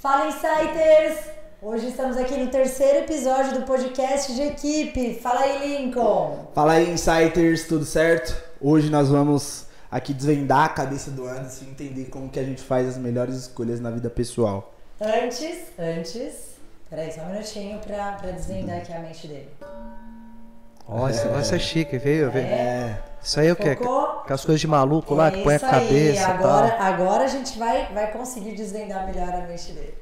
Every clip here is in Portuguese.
Fala Insiders! Hoje estamos aqui no terceiro episódio do podcast de equipe. Fala aí, Lincoln! Fala aí, Insiders, tudo certo? Hoje nós vamos aqui desvendar a cabeça do Anderson e entender como que a gente faz as melhores escolhas na vida pessoal. Antes, antes, peraí só um minutinho pra desvendar aqui a mente dele. Ó, esse negócio é chique, veio? veio. É. Isso aí é o quê? Aquelas coisas de maluco lá, É que põe a aí. cabeça e Agora, tal. agora a gente vai, vai conseguir desvendar melhor a mente dele.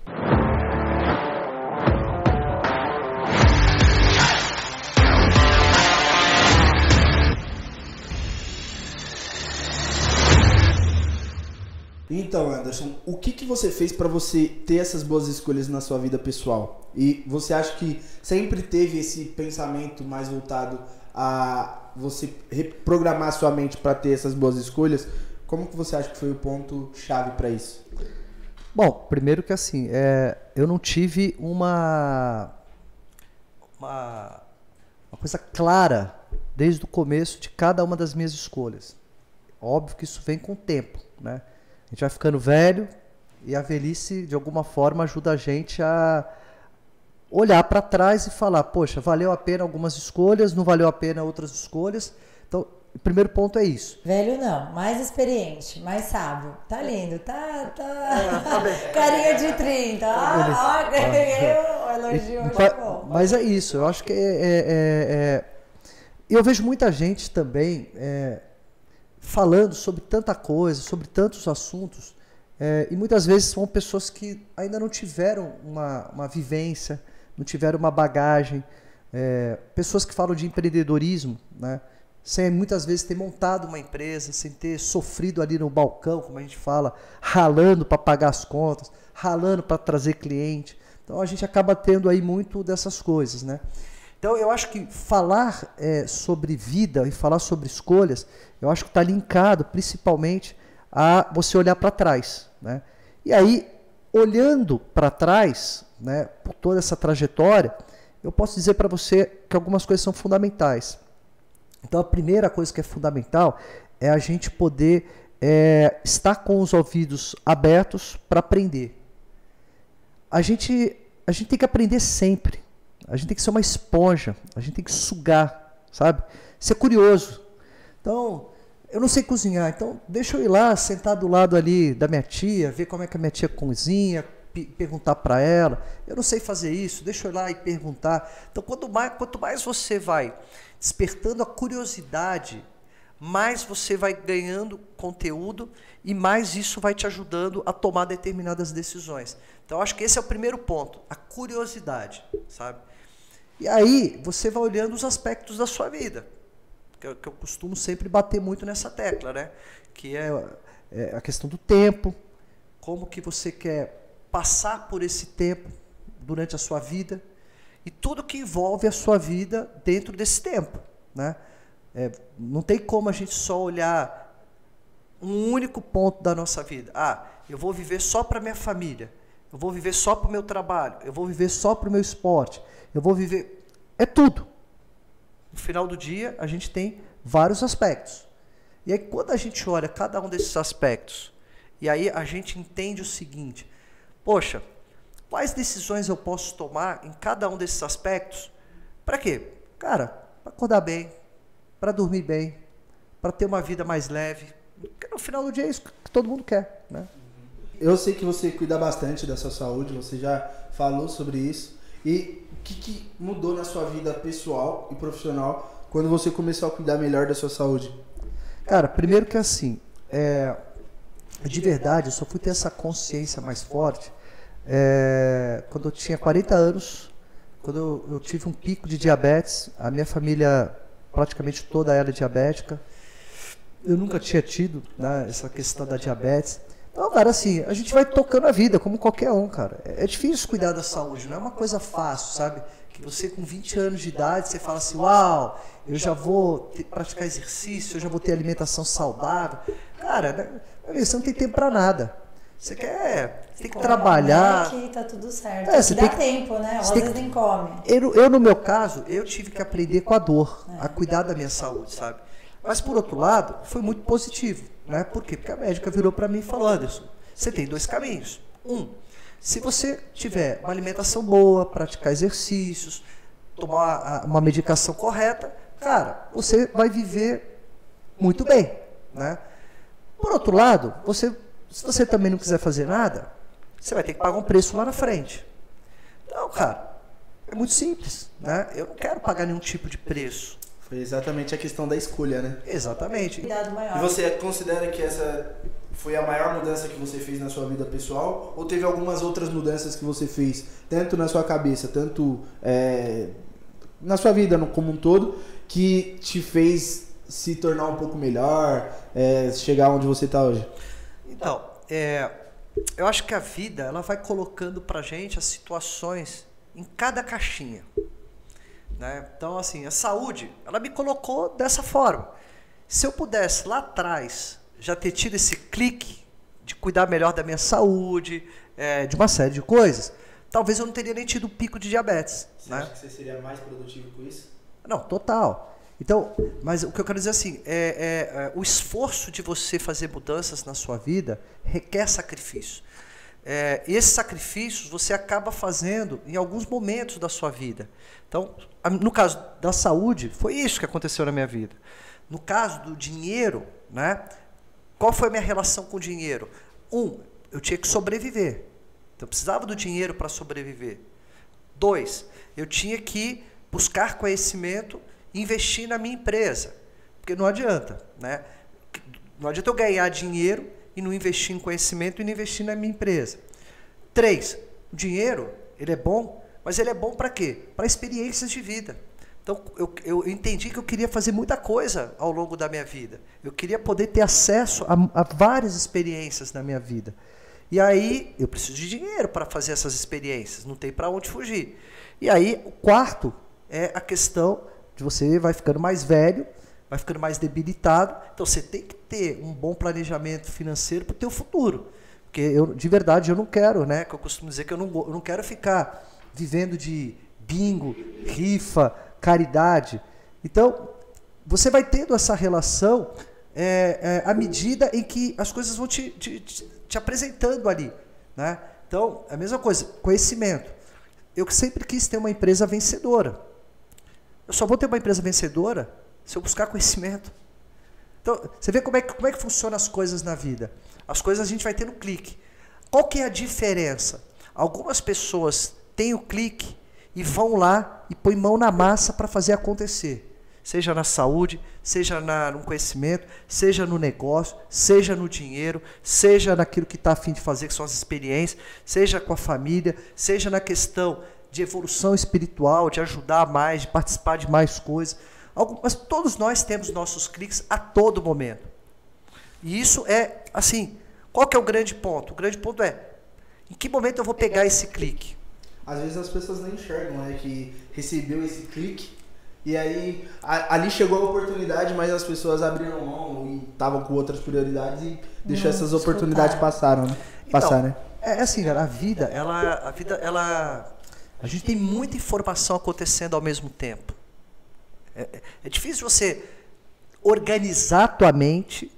Então, Anderson, o que, que você fez para você ter essas boas escolhas na sua vida pessoal? E você acha que sempre teve esse pensamento mais voltado a você reprogramar sua mente para ter essas boas escolhas? Como que você acha que foi o ponto chave para isso? Bom, primeiro que assim, é, eu não tive uma, uma uma coisa clara desde o começo de cada uma das minhas escolhas. Óbvio que isso vem com o tempo, né? A gente vai ficando velho e a velhice de alguma forma ajuda a gente a olhar para trás e falar, poxa, valeu a pena algumas escolhas, não valeu a pena outras escolhas. Então, o primeiro ponto é isso. Velho não, mais experiente, mais sábio. Tá lindo, tá. tá... Carinha de 30. Ah, ó, ganhei o elogio hoje é bom. Mas é isso, eu acho que é, é- é- é- eu vejo muita gente também é, falando sobre tanta coisa, sobre tantos assuntos, é, e muitas vezes são pessoas que ainda não tiveram uma, uma vivência, não tiveram uma bagagem, é, pessoas que falam de empreendedorismo, né? sem muitas vezes ter montado uma empresa, sem ter sofrido ali no balcão, como a gente fala, ralando para pagar as contas, ralando para trazer cliente. Então a gente acaba tendo aí muito dessas coisas, né? Então eu acho que falar é, sobre vida e falar sobre escolhas, eu acho que está linkado principalmente a você olhar para trás, né? E aí olhando para trás, né, por toda essa trajetória, eu posso dizer para você que algumas coisas são fundamentais. Então a primeira coisa que é fundamental é a gente poder é, estar com os ouvidos abertos para aprender. A gente, a gente tem que aprender sempre. A gente tem que ser uma esponja. A gente tem que sugar, sabe? Ser curioso. Então, eu não sei cozinhar, então deixa eu ir lá, sentar do lado ali da minha tia, ver como é que a minha tia cozinha, pe- perguntar para ela. Eu não sei fazer isso, deixa eu ir lá e perguntar. Então, quanto mais, quanto mais você vai despertando a curiosidade, mais você vai ganhando conteúdo e mais isso vai te ajudando a tomar determinadas decisões. Então, acho que esse é o primeiro ponto, a curiosidade, sabe? E aí, você vai olhando os aspectos da sua vida que eu, que eu costumo sempre bater muito nessa tecla, né? Que é, é a questão do tempo, como que você quer passar por esse tempo durante a sua vida e tudo que envolve a sua vida dentro desse tempo, né? É, não tem como a gente só olhar um único ponto da nossa vida. Ah, eu vou viver só para minha família. Eu vou viver só para o meu trabalho. Eu vou viver só para o meu esporte. Eu vou viver. É tudo. No final do dia, a gente tem vários aspectos. E aí, quando a gente olha cada um desses aspectos, e aí a gente entende o seguinte: poxa, quais decisões eu posso tomar em cada um desses aspectos? Para quê? Cara, para acordar bem, para dormir bem, para ter uma vida mais leve. Porque no final do dia é isso que todo mundo quer, né? Eu sei que você cuida bastante da sua saúde, você já falou sobre isso. E o que, que mudou na sua vida pessoal e profissional quando você começou a cuidar melhor da sua saúde? Cara, primeiro que assim, é, de verdade, eu só fui ter essa consciência mais forte é, quando eu tinha 40 anos, quando eu, eu tive um pico de diabetes, a minha família, praticamente toda ela é diabética. Eu nunca tinha tido né, essa questão da diabetes. Então, cara, assim, a gente vai tocando a vida, como qualquer um, cara. É é difícil cuidar da saúde, não é uma coisa fácil, sabe? Que você com 20 anos de idade, você fala assim, uau, eu já vou ter- praticar exercício, eu já vou ter alimentação saudável. Cara, né, você não tem tempo pra nada. Você quer, tem que trabalhar. Que tá tudo certo. É, você dá tem que- tempo, né? Às você tem vezes que- nem come. Eu, eu, no meu caso, eu tive que aprender com a dor, a cuidar da minha saúde, sabe? Mas, por outro lado, foi muito positivo, né? Por quê? Porque a médica virou para mim e falou, Anderson, você tem dois caminhos. Um, Se você tiver uma alimentação boa, praticar exercícios, tomar uma medicação correta, cara, você vai viver muito bem, né? Por outro lado, você, se você também não quiser fazer nada, você vai ter que pagar um preço lá na frente. Então, cara, é muito simples, né? Eu não quero pagar nenhum tipo de preço. Foi exatamente a questão da escolha, né? Exatamente. E você considera que essa foi a maior mudança que você fez na sua vida pessoal? Ou teve algumas outras mudanças que você fez, tanto na sua cabeça, tanto é, na sua vida como um todo, que te fez se tornar um pouco melhor, é, chegar onde você está hoje? Então, é, eu acho que a vida ela vai colocando para gente as situações em cada caixinha. Né? Então, assim, a saúde, ela me colocou dessa forma. Se eu pudesse lá atrás já ter tido esse clique de cuidar melhor da minha saúde, é, de uma série de coisas, talvez eu não teria nem tido o pico de diabetes. Você né? acha que você seria mais produtivo com isso? Não, total. Então, mas o que eu quero dizer assim, é, é, é o esforço de você fazer mudanças na sua vida requer sacrifício. É, esses sacrifícios você acaba fazendo em alguns momentos da sua vida. Então, no caso da saúde, foi isso que aconteceu na minha vida. No caso do dinheiro, né? Qual foi a minha relação com o dinheiro? Um, eu tinha que sobreviver. Então, eu precisava do dinheiro para sobreviver. Dois, eu tinha que buscar conhecimento e investir na minha empresa. Porque não adianta, né? Não adianta eu ganhar dinheiro e não investir em conhecimento e não investir na minha empresa. Três, o dinheiro, ele é bom, mas ele é bom para quê? Para experiências de vida. Então, eu, eu, entendi que eu queria fazer muita coisa ao longo da minha vida. Eu queria poder ter acesso a, a várias experiências na minha vida. E aí, eu preciso de dinheiro para fazer essas experiências, não tem para onde fugir. E aí, o quarto é a questão de você vai ficando mais velho, vai ficando mais debilitado. Então você tem que ter um bom planejamento financeiro para o teu futuro. Porque eu, de verdade, eu não quero, né? Que eu costumo dizer que eu não, eu não quero ficar vivendo de bingo, rifa, caridade. Então, você vai tendo essa relação é, é, à medida em que as coisas vão te, te, te apresentando ali. Né? Então, a mesma coisa, conhecimento. Eu sempre quis ter uma empresa vencedora. Eu só vou ter uma empresa vencedora se eu buscar conhecimento. Então, você vê como é, que, como é que funcionam as coisas na vida. As coisas a gente vai ter no clique. Qual que é a diferença? Algumas pessoas têm o clique e vão lá e põem mão na massa para fazer acontecer. Seja na saúde, seja na, no conhecimento, seja no negócio, seja no dinheiro, seja naquilo que está afim de fazer, que são as experiências, seja com a família, seja na questão de evolução espiritual, de ajudar mais, de participar de mais coisas. Mas todos nós temos nossos cliques a todo momento. E isso é, assim, qual que é o grande ponto? O grande ponto é, em que momento eu vou pegar esse clique? Às vezes as pessoas não enxergam, né, que recebeu esse clique e aí a, ali chegou a oportunidade, mas as pessoas abriram mão e estavam com outras prioridades e deixou essas oportunidades passaram, né? Então, Passar, né? É, é assim, cara, a vida, ela, a vida, ela, a gente tem muita informação acontecendo ao mesmo tempo. É, é, difícil você organizar a tua mente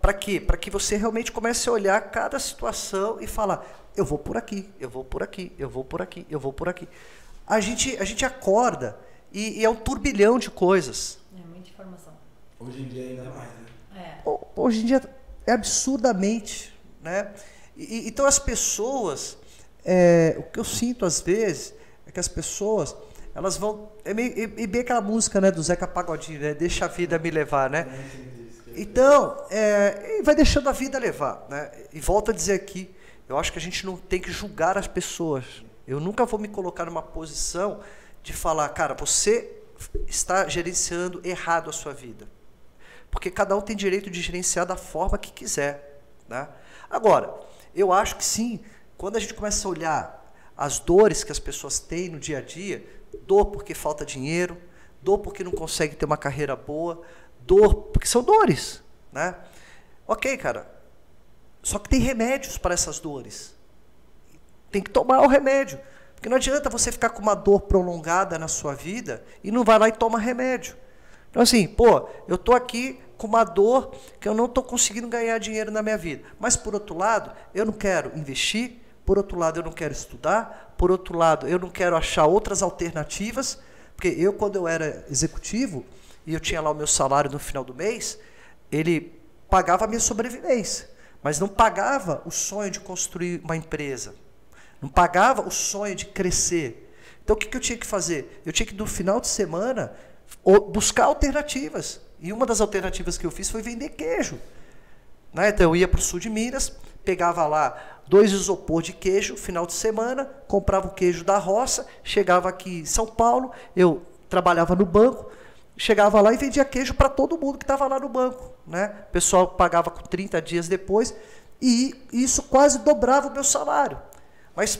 para quê? Para que você realmente comece a olhar cada situação e falar: eu vou por aqui, eu vou por aqui, eu vou por aqui, eu vou por aqui. A gente, a gente acorda e, e é um turbilhão de coisas. É muita informação. Hoje em dia ainda mais, né? É. Hoje em dia é absurdamente, né? E, então as pessoas, é, o que eu sinto às vezes é que as pessoas elas vão é meio, é, é bem aquela música né do Zeca Pagodinho, né? Deixa a vida me levar, né? Então, é, vai deixando a vida levar. Né? E volto a dizer aqui, eu acho que a gente não tem que julgar as pessoas. Eu nunca vou me colocar numa posição de falar, cara, você está gerenciando errado a sua vida. Porque cada um tem direito de gerenciar da forma que quiser. Né? Agora, eu acho que sim, quando a gente começa a olhar as dores que as pessoas têm no dia a dia, dor porque falta dinheiro, dor porque não consegue ter uma carreira boa, dor, porque são dores, né? Ok, cara. Só que tem remédios para essas dores. Tem que tomar o remédio. Porque não adianta você ficar com uma dor prolongada na sua vida e não vai lá e toma remédio. Então, assim, pô, eu estou aqui com uma dor que eu não estou conseguindo ganhar dinheiro na minha vida. Mas, por outro lado, eu não quero investir, por outro lado, eu não quero estudar, por outro lado, eu não quero achar outras alternativas, porque eu, quando eu era executivo, e eu tinha lá o meu salário no final do mês, ele pagava a minha sobrevivência, mas não pagava o sonho de construir uma empresa, não pagava o sonho de crescer. Então o que, eu tinha que fazer? Eu tinha que, no final de semana, buscar alternativas. E uma das alternativas que eu fiz foi vender queijo. Né? Então eu ia para o sul de Minas, pegava lá dois isopor de queijo, final de semana, comprava o queijo da roça, chegava aqui em São Paulo, eu trabalhava no banco, chegava lá e vendia queijo para todo mundo que estava lá no banco. Né? O pessoal pagava com 30 dias depois e isso quase dobrava o meu salário. Mas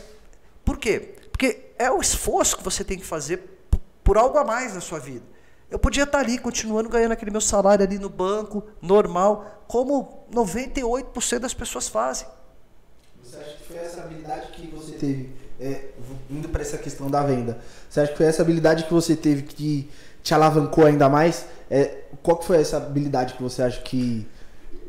por quê? Porque é o esforço que você tem que fazer por algo a mais na sua vida. Eu podia estar ali, continuando ganhando aquele meu salário ali no banco, normal, como 98% das pessoas fazem. Você acha que foi essa habilidade que você teve, é, indo para essa questão da venda, você acha que foi essa habilidade que você teve que te alavancou ainda mais? É, qual que foi essa habilidade que você acha que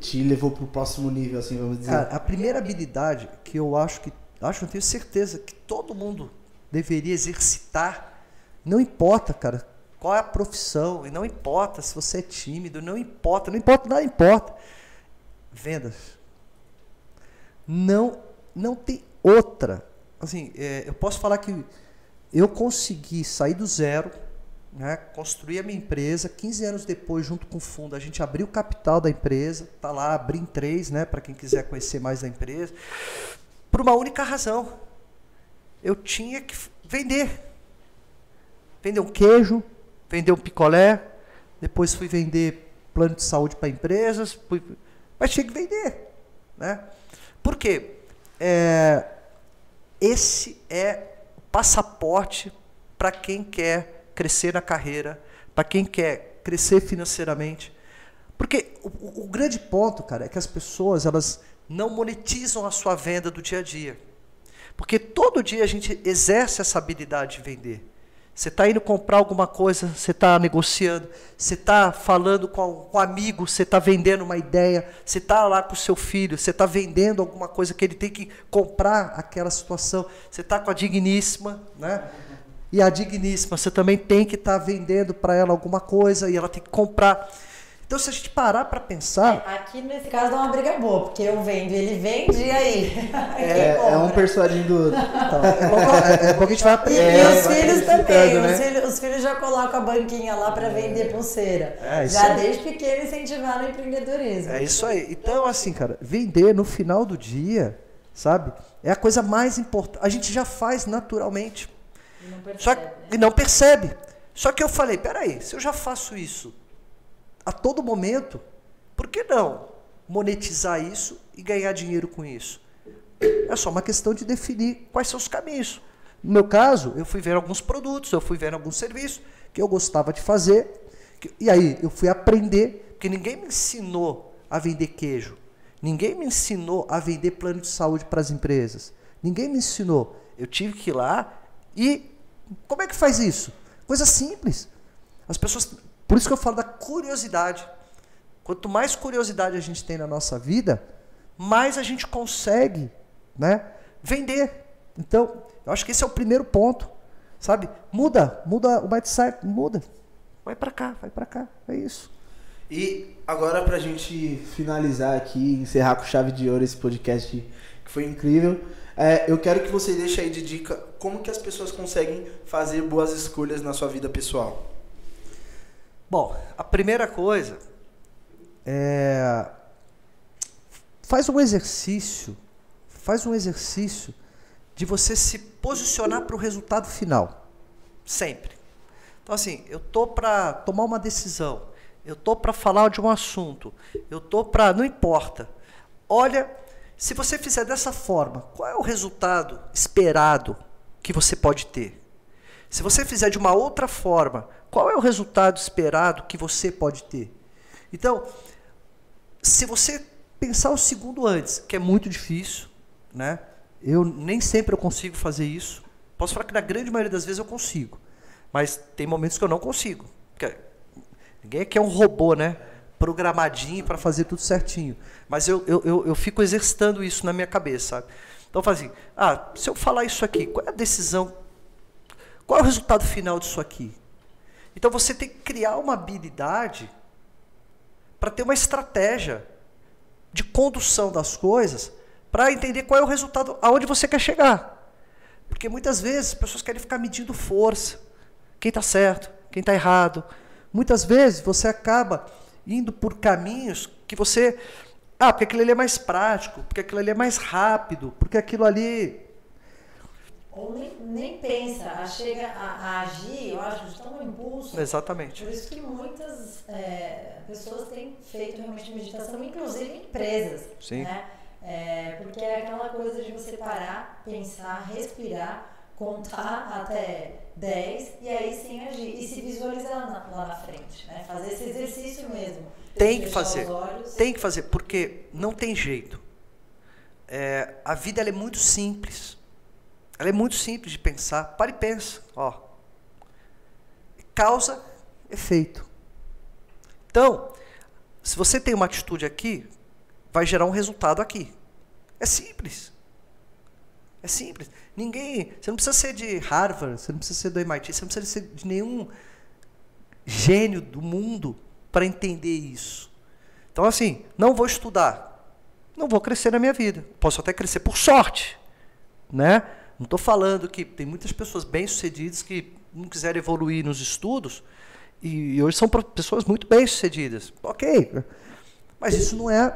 te levou para o próximo nível, assim, vamos dizer? Cara, a primeira habilidade que eu acho que, acho, não tenho certeza, que todo mundo deveria exercitar, não importa, cara, qual é a profissão, e não importa se você é tímido, não importa, não importa, nada importa. Vendas. Não, não tem outra. Assim, é, eu posso falar que eu consegui sair do zero, né, construir a minha empresa. 15 anos depois, junto com o fundo, a gente abriu o capital da empresa. Tá lá, abri em três, né, para quem quiser conhecer mais da empresa. Por uma única razão. Eu tinha que vender. Vender um queijo, vender um picolé, depois fui vender plano de saúde para empresas, fui, mas tinha que vender. Né? Por quê? É, esse é o passaporte para quem quer crescer na carreira, para quem quer crescer financeiramente. Porque o, o, grande ponto, cara, é que as pessoas elas não monetizam a sua venda do dia a dia. Porque todo dia a gente exerce essa habilidade de vender. Você está indo comprar alguma coisa, você está negociando, você está falando com um amigo, você está vendendo uma ideia, você está lá com o seu filho, você está vendendo alguma coisa que ele tem que comprar aquela situação, você está com a digníssima, né? E a digníssima, você também tem que estar tá vendendo para ela alguma coisa e ela tem que comprar. Então, se a gente parar para pensar. É, aqui nesse caso dá uma briga boa, porque eu vendo, ele vende, e aí? É, é um personagem do. Então, é, é, porque a gente vai aprender. E, e os filhos também. Né? Os, filhos, os, filhos, já colocam a banquinha lá para vender pulseira. É, já desde pequeno incentivaram o empreendedorismo. É isso aí. Então, assim, cara, vender no final do dia, sabe? É a coisa mais importante. A gente já faz naturalmente. E não percebe. Só, né? E não percebe. Só que eu falei, peraí, se eu já faço isso a todo momento, por que não monetizar isso e ganhar dinheiro com isso? É só uma questão de definir quais são os caminhos. No meu caso, eu fui ver alguns produtos, eu fui ver alguns serviços que eu gostava de fazer, e aí eu fui aprender, porque ninguém me ensinou a vender queijo, ninguém me ensinou a vender plano de saúde para as empresas, ninguém me ensinou. Eu tive que ir lá e como é que faz isso? Coisa simples. As pessoas por isso que eu falo da curiosidade. Quanto mais curiosidade a gente tem na nossa vida, mais a gente consegue né, vender. Então, eu acho que esse é o primeiro ponto. Sabe? Muda, muda o mindset, muda. Vai para cá, vai para cá. É isso. E agora pra gente finalizar aqui, encerrar com chave de ouro esse podcast que foi incrível, é, eu quero que você deixe aí de dica como que as pessoas conseguem fazer boas escolhas na sua vida pessoal. Bom, a primeira coisa é faz um exercício, faz um exercício de você se posicionar para o resultado final, sempre. Então assim, eu tô para tomar uma decisão, eu tô para falar de um assunto, eu tô para, não importa. Olha, se você fizer dessa forma, qual é o resultado esperado que você pode ter? Se você fizer de uma outra forma, qual é o resultado esperado que você pode ter? Então, se você pensar o segundo antes, que é muito difícil, né? Eu nem sempre eu consigo fazer isso. Posso falar que na grande maioria das vezes eu consigo, mas tem momentos que eu não consigo. Ninguém aqui é um robô, né? Programadinho para fazer tudo certinho. Mas eu, eu, eu, eu fico exercitando isso na minha cabeça, sabe? Então fala assim, ah, se eu falar isso aqui, qual é a decisão? Qual é o resultado final disso aqui? Então você tem que criar uma habilidade para ter uma estratégia de condução das coisas para entender qual é o resultado, aonde você quer chegar. Porque muitas vezes as pessoas querem ficar medindo força, quem está certo, quem está errado. Muitas vezes você acaba indo por caminhos que você. Ah, porque aquilo ali é mais prático, porque aquilo ali é mais rápido, porque aquilo ali. Ou nem, nem pensa, chega a, a, agir, eu acho, de tão impulso. Exatamente. Por isso que muitas é, pessoas têm feito realmente meditação, inclusive em empresas. Sim. Né? É, porque é aquela coisa de você parar, pensar, respirar, contar até 10 e aí sim agir. E se visualizar lá na, lá na frente, né? Fazer esse exercício mesmo. Tem que fazer. Tem que fazer, porque não tem jeito. É, a vida é muito simples. Ela é muito simples de pensar. Para e pensa. Ó. Causa, efeito. Então, se você tem uma atitude aqui, vai gerar um resultado aqui. É simples. É simples. Ninguém. Você não precisa ser de Harvard, você não precisa ser do MIT, você não precisa ser de nenhum gênio do mundo para entender isso. Então, assim, não vou estudar. Não vou crescer na minha vida. Posso até crescer por sorte. Né? Não estou falando que tem muitas pessoas bem-sucedidas que não quiseram evoluir nos estudos e hoje são pessoas muito bem-sucedidas. Ok. Mas isso não é.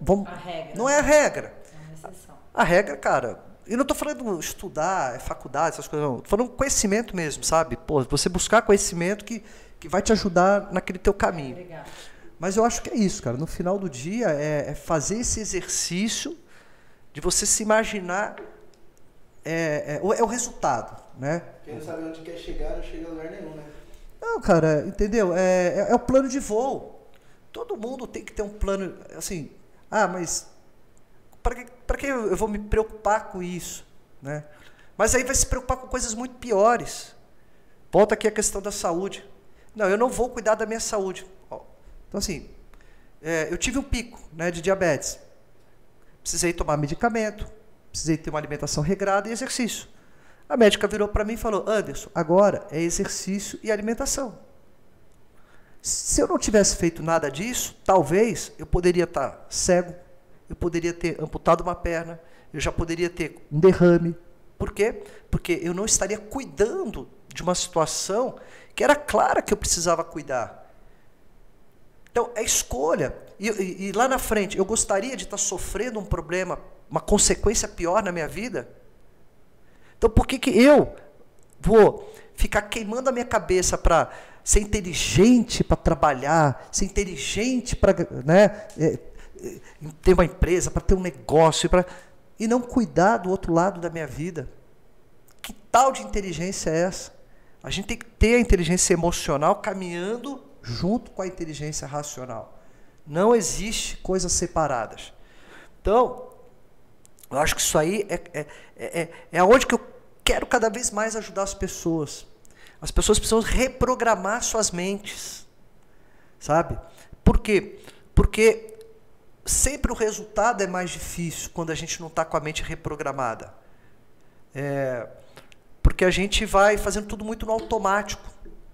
Vamos, não é a regra. É a regra, cara, e não estou falando estudar, é faculdade, essas coisas, não. Estou falando conhecimento mesmo, sabe? Pô, você buscar conhecimento que, que vai te ajudar naquele teu caminho. Mas eu acho que é isso, cara. No final do dia, é, é fazer esse exercício de você se imaginar. É, é, é, o resultado, né? Quem não sabe onde quer chegar, não chega a lugar nenhum, né? Não, cara, entendeu? É, é, é o plano de voo. Todo mundo tem que ter um plano, assim, ah, mas para que, para que eu vou me preocupar com isso? Né? Mas aí vai se preocupar com coisas muito piores. Volta aqui a questão da saúde. Não, eu não vou cuidar da minha saúde. Então, assim, é, eu tive um pico né, de diabetes. Precisei tomar medicamento, precisei ter uma alimentação regrada e exercício. A médica virou para mim e falou: Anderson, agora é exercício e alimentação. Se eu não tivesse feito nada disso, talvez eu poderia estar cego, eu poderia ter amputado uma perna, eu já poderia ter um derrame. Por quê? Porque eu não estaria cuidando de uma situação que era clara que eu precisava cuidar. Então, é escolha. E, e, e lá na frente, eu gostaria de estar sofrendo um problema, uma consequência pior na minha vida? Então, por que, que eu vou ficar queimando a minha cabeça para ser inteligente para trabalhar, ser inteligente para né, é, ter uma empresa, para ter um negócio, para e não cuidar do outro lado da minha vida. Que tal de inteligência é essa? A gente tem que ter a inteligência emocional caminhando junto com a inteligência racional. Não existe coisas separadas. Então, eu acho que isso aí é, é, é, é aonde que eu quero cada vez mais ajudar as pessoas. As pessoas precisam reprogramar suas mentes. Sabe? Por quê? Porque sempre o resultado é mais difícil quando a gente não está com a mente reprogramada. É, porque a gente vai fazendo tudo muito no automático.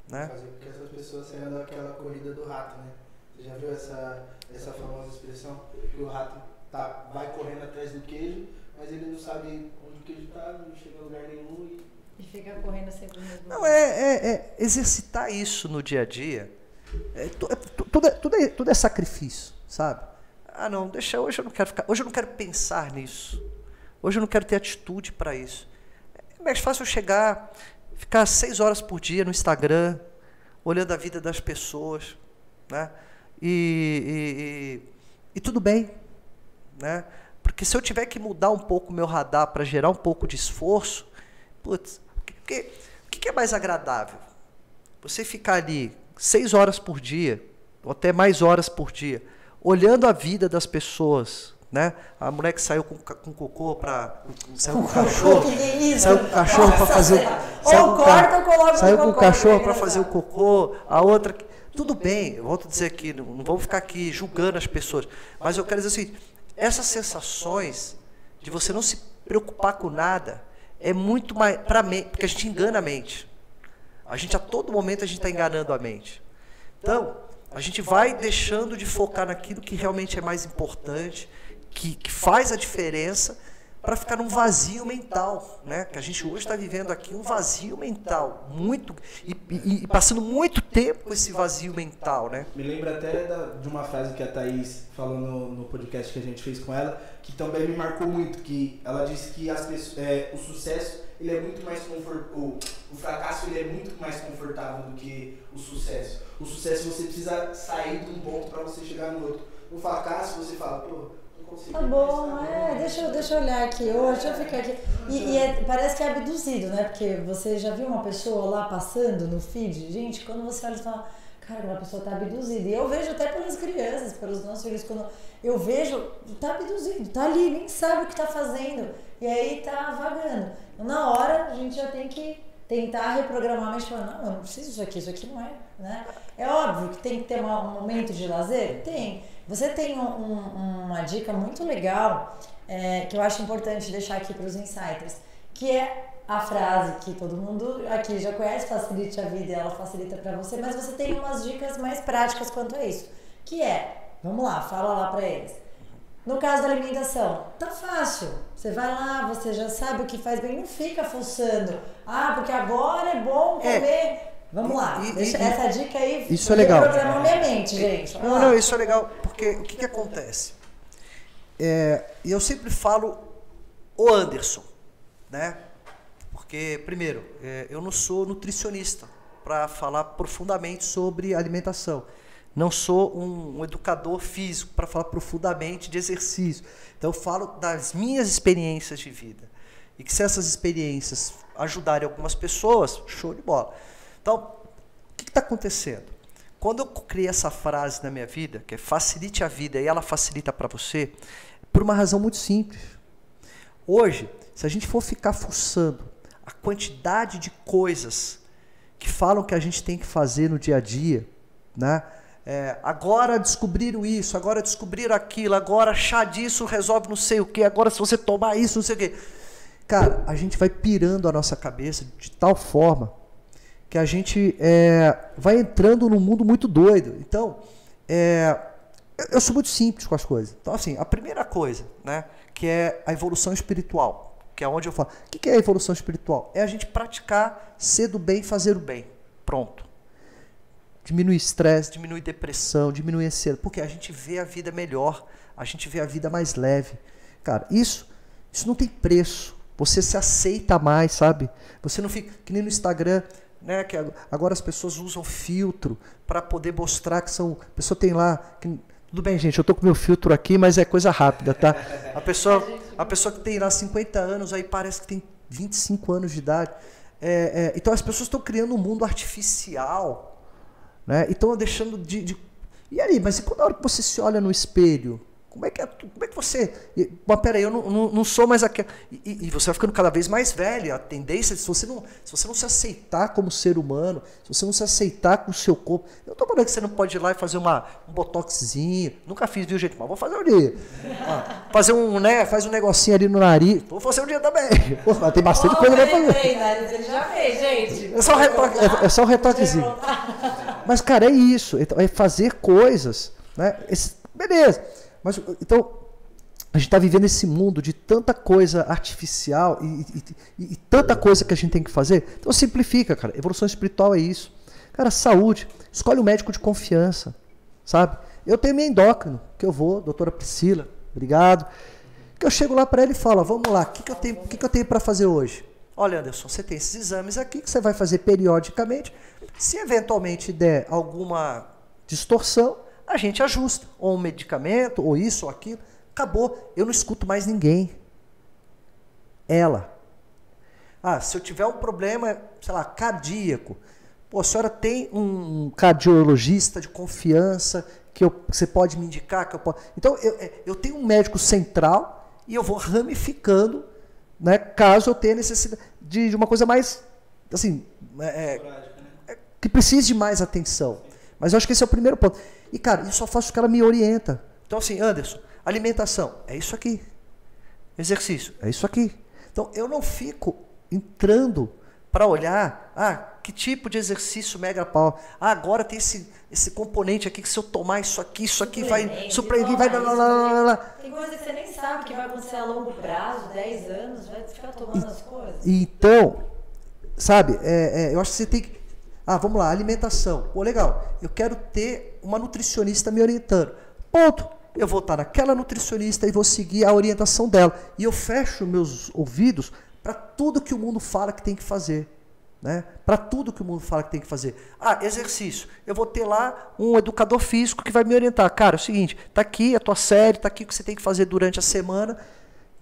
Né? Essas pessoas saiam daquela corrida do rato. Né? Você já viu essa, essa famosa expressão? Que o rato tá, vai correndo atrás do queijo, mas ele não sabe onde o queijo está, não chega a lugar nenhum. E, e fica correndo sempre Não, é, é, é, exercitar isso no dia a dia. É, tudo, é, tudo, é, tudo é sacrifício, sabe? Ah, não, deixa, hoje eu não quero ficar, hoje eu não quero pensar nisso. Hoje eu não quero ter atitude para isso. É mais fácil eu chegar, ficar seis horas por dia no Instagram, olhando a vida das pessoas, né? E, e, e, e tudo bem, né? Porque se eu tiver que mudar um pouco o meu radar para gerar um pouco de esforço, putz, porque, o que é mais agradável? Você ficar ali seis horas por dia, ou até mais horas por dia, olhando a vida das pessoas, né? A mulher que saiu com, com cocô para saiu com cachorro, saiu com cachorro para fazer, saiu com, corta, saiu com cachorro para fazer o cocô, a outra tudo bem, eu volto a dizer aqui, não, não vamos ficar aqui julgando as pessoas, mas eu quero dizer assim, essas sensações de você não se preocupar com nada, é muito mais para mente, porque a gente engana a mente. A gente a todo momento a gente está enganando a mente. Então, a gente vai deixando de focar naquilo que realmente é mais importante, que, que faz a diferença para ficar num vazio mental, né? Que a gente hoje está vivendo aqui um vazio mental, muito e, e, e, passando muito tempo com esse vazio mental, né? Me lembra até da, de uma frase que a Thaís falou no, no, podcast que a gente fez com ela, que também me marcou muito, que ela disse que as pessoas, é, o sucesso ele é muito mais confortável, o fracasso ele é muito mais confortável do que o sucesso. O sucesso você precisa sair de um ponto para você chegar no outro. No fracasso você fala, pô Tá bom, é, deixa, eu, deixa eu olhar aqui hoje, deixa eu ficar aqui. E, e é, parece que é abduzido, né? Porque você já viu uma pessoa lá passando no feed? Gente, quando você olha e fala, cara, aquela pessoa tá abduzida. E eu vejo até pelas crianças, pelos nossos filhos, quando eu vejo, tá abduzido, tá ali, nem sabe o que tá fazendo. E aí tá vagando. Na hora, a gente já tem que tentar reprogramar a mente falar, não, eu não preciso disso aqui, isso aqui não é, né? É óbvio que tem que ter um momento de lazer? Tem. Você tem um, um, uma dica muito legal é, que eu acho importante deixar aqui para os insiders, que é a frase que todo mundo aqui já conhece, facilite a vida e ela facilita para você, mas você tem umas dicas mais práticas quanto a isso, que é, vamos lá, fala lá para eles. No caso da alimentação, tá fácil. Você vai lá, você já sabe o que faz bem, não fica fuçando. Ah, porque agora é bom é. comer. É. Vamos lá, e, Deixa, e, essa dica aí. Isso é legal. Programar minha mente, gente. Vamos não, lá. não, isso é legal, porque o que, que acontece? É, e eu sempre falo o Anderson, né? Porque, primeiro, é, eu não sou nutricionista para falar profundamente sobre alimentação. Não sou um, um educador físico para falar profundamente de exercício. Então, eu falo das minhas experiências de vida. E que se essas experiências ajudarem algumas pessoas, show de bola. Então, o que está acontecendo? Quando eu criei essa frase na minha vida, que é facilite a vida e ela facilita para você, por uma razão muito simples. Hoje, se a gente for ficar fuçando a quantidade de coisas que falam que a gente tem que fazer no dia a dia, né? É, agora descobriram isso, agora descobriram aquilo, agora chá disso resolve não sei o que, agora se você tomar isso, não sei o que. Cara, a gente vai pirando a nossa cabeça de tal forma que a gente é, vai entrando num mundo muito doido. Então, é, eu sou muito simples com as coisas. Então, assim, a primeira coisa, né, que é a evolução espiritual, que é onde eu falo. O que é a evolução espiritual? É a gente praticar ser do bem, fazer o bem. Pronto. Diminui estresse, diminui depressão, diminui ansiedade, porque a gente vê a vida melhor, a gente vê a vida mais leve. Cara, isso, isso não tem preço. Você se aceita mais, sabe? Você não fica que nem no Instagram né, que agora as pessoas usam filtro para poder mostrar que são. A pessoa tem lá. Que, tudo bem, gente, eu estou com meu filtro aqui, mas é coisa rápida, tá? A pessoa, a pessoa que tem lá 50 anos, aí parece que tem 25 anos de idade. É, é, então as pessoas estão criando um mundo artificial, né? E estão deixando de, de. E aí, mas e quando a hora que você se olha no espelho? Como é que, é, como é que você. Mas peraí, eu não, não, não sou mais aquele. E, e, você vai ficando cada vez mais velho. A tendência, se você, não, se você não se aceitar como ser humano, se você não se aceitar com o seu corpo. Eu estou falando que você não pode ir lá e fazer uma, um botoxzinho. Nunca fiz, viu, gente? Mas vou fazer um dia. Ah, fazer um, né? Faz um negocinho ali no nariz. Vou fazer um dia também. Pô, tem bastante oh, coisa pra fazer. Ele já fez, gente. É só, retoque, é, é só um retoquezinho. Mas, cara, é isso. Então, é fazer coisas. Né? Beleza. Mas, então, a gente está vivendo esse mundo de tanta coisa artificial e, e, e, tanta coisa que a gente tem que fazer. Então simplifica, cara. Evolução espiritual é isso. Cara, saúde. Escolhe um médico de confiança, sabe? Eu tenho minha endócrino, que eu vou, doutora Priscila, obrigado. Que eu chego lá para ele e falo, vamos lá, o que, que eu tenho, que, que eu tenho para fazer hoje? Olha, Anderson, você tem esses exames aqui que você vai fazer periodicamente. Se eventualmente der alguma distorção, a gente ajusta, ou um medicamento, ou isso, ou aquilo. Acabou, eu não escuto mais ninguém. Ela. Ah, se eu tiver um problema, sei lá, cardíaco, pô, a senhora tem um cardiologista de confiança que, eu, que você pode me indicar que eu posso. Então, eu, é, eu tenho um médico central e eu vou ramificando, né, caso eu tenha necessidade de, de uma coisa mais, assim, é, é, que precise de mais atenção. Mas eu acho que esse é o primeiro ponto. E, cara, eu só faço que ela me orienta. Então, assim, Anderson, alimentação, é isso aqui. Exercício, é isso aqui. Então eu não fico entrando para olhar, ah, que tipo de exercício mega pau. Ah, agora tem esse, esse componente aqui que se eu tomar isso aqui, isso aqui vai surpreender, vai lá, lá, lá, lá, Tem coisa que você nem sabe que vai acontecer a longo prazo, 10 anos, vai ficar tomando e, as coisas. Então, sabe, é, é, eu acho que você tem que. Ah, vamos lá, alimentação. Pô, legal. Eu quero ter uma nutricionista me orientando. Ponto. Eu vou estar naquela nutricionista e vou seguir a orientação dela. E eu fecho meus ouvidos para tudo que o mundo fala que tem que fazer. Né? Para tudo que o mundo fala que tem que fazer. Ah, exercício. Eu vou ter lá um educador físico que vai me orientar. Cara, é o seguinte, tá aqui a tua série, tá aqui o que você tem que fazer durante a semana.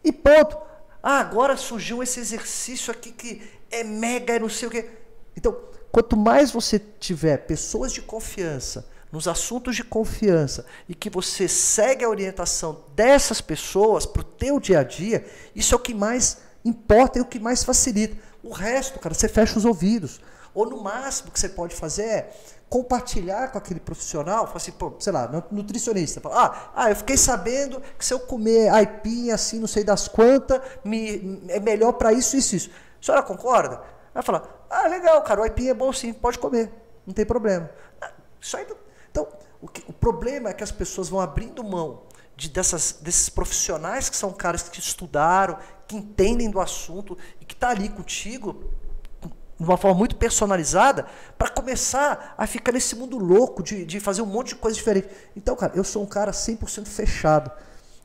E ponto. Ah, agora surgiu esse exercício aqui que é mega, não sei o quê. Então, quanto mais você tiver pessoas de confiança nos assuntos de confiança e que você segue a orientação dessas pessoas para o teu dia a dia, isso é o que mais importa e o que mais facilita. O resto, cara, você fecha os ouvidos. Ou no máximo que você pode fazer é compartilhar com aquele profissional, fala assim, pô, sei lá, nutricionista, fala, ah, ah, eu fiquei sabendo que se eu comer aipim assim, não sei das quantas, me, é melhor para isso, isso, isso. A senhora concorda? Vai falar, ah, legal, cara, o aipim é bom sim, pode comer, não tem problema. Ah, isso aí, então, o, que, o problema é que as pessoas vão abrindo mão de dessas, desses profissionais que são caras que estudaram, que entendem do assunto e que está ali contigo de uma forma muito personalizada para começar a ficar nesse mundo louco de, de fazer um monte de coisa diferente. Então, cara, eu sou um cara 100% fechado.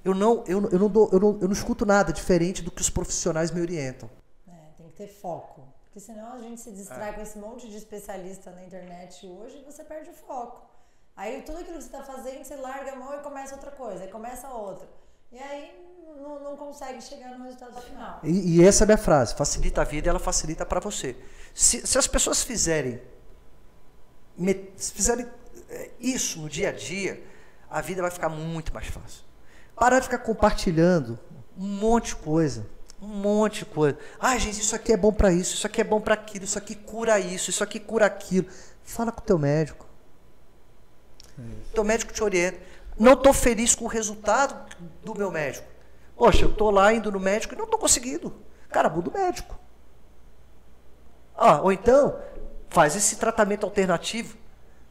Eu não, eu, eu, não dou, eu, não, eu não escuto nada diferente do que os profissionais me orientam. É, tem que ter foco. Porque senão a gente se distrai é. com esse monte de especialista na internet hoje e você perde o foco. Aí tudo aquilo que você está fazendo, você larga a mão e começa outra coisa, aí começa outra. E aí não, não consegue chegar no resultado final. E, e, essa é a minha frase: facilita a vida, ela facilita para você. Se, se, as pessoas fizerem, se fizerem é, isso no dia a dia, a vida vai ficar muito mais fácil. Parar de ficar compartilhando um monte de coisa. Um monte de coisa. Ah, gente, isso aqui é bom para isso, isso aqui é bom para aquilo, isso aqui cura isso, isso aqui cura aquilo. Fala com o teu médico. Teu médico te orienta. Não estou feliz com o resultado do meu médico. Poxa, eu estou lá indo no médico e não estou conseguindo. Cara, muda o médico. Ah, ou então, faz esse tratamento alternativo.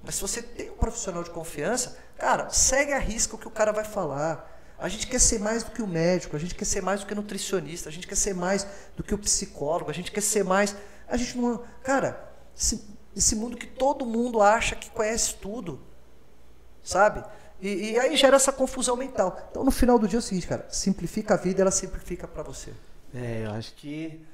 Mas se você tem um profissional de confiança, cara, segue a risca o que o cara vai falar. A gente quer ser mais do que o médico, a gente quer ser mais do que o nutricionista, a gente quer ser mais do que o psicólogo, a gente quer ser mais. A gente não. Cara, esse, esse mundo que todo mundo acha que conhece tudo sabe? E, e, aí gera essa confusão mental. Então, no final do dia é o seguinte, cara, simplifica a vida, ela simplifica para você. É, eu acho que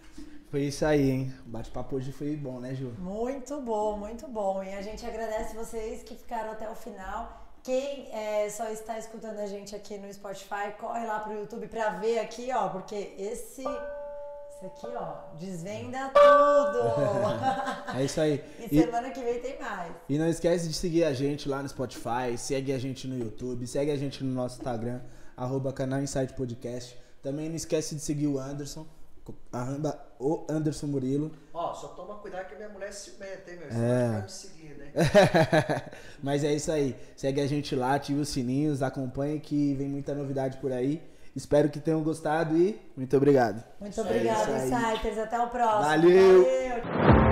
foi isso aí, hein? O bate-papo hoje foi bom, né, Ju? Muito bom, muito bom. E a gente agradece vocês que ficaram até o final. Quem é, só está escutando a gente aqui no Spotify, corre lá pro YouTube para ver aqui, ó, porque esse isso aqui, ó, desvenda tudo. é isso aí. E, e semana que vem tem mais. E não esquece de seguir a gente lá no Spotify, segue a gente no YouTube, segue a gente no nosso Instagram, arroba canal Insight Podcast. Também não esquece de seguir o Anderson, arroba o Anderson Murilo. Ó, só toma cuidado que minha mulher é ciumenta, hein, meu? Você é. vai me seguir, né? Mas é isso aí. Segue a gente lá, ativa os sininhos, acompanhe que vem muita novidade por aí. Espero que tenham gostado e muito obrigado. Muito obrigado, é Insiders. Até o próximo. Valeu. Valeu.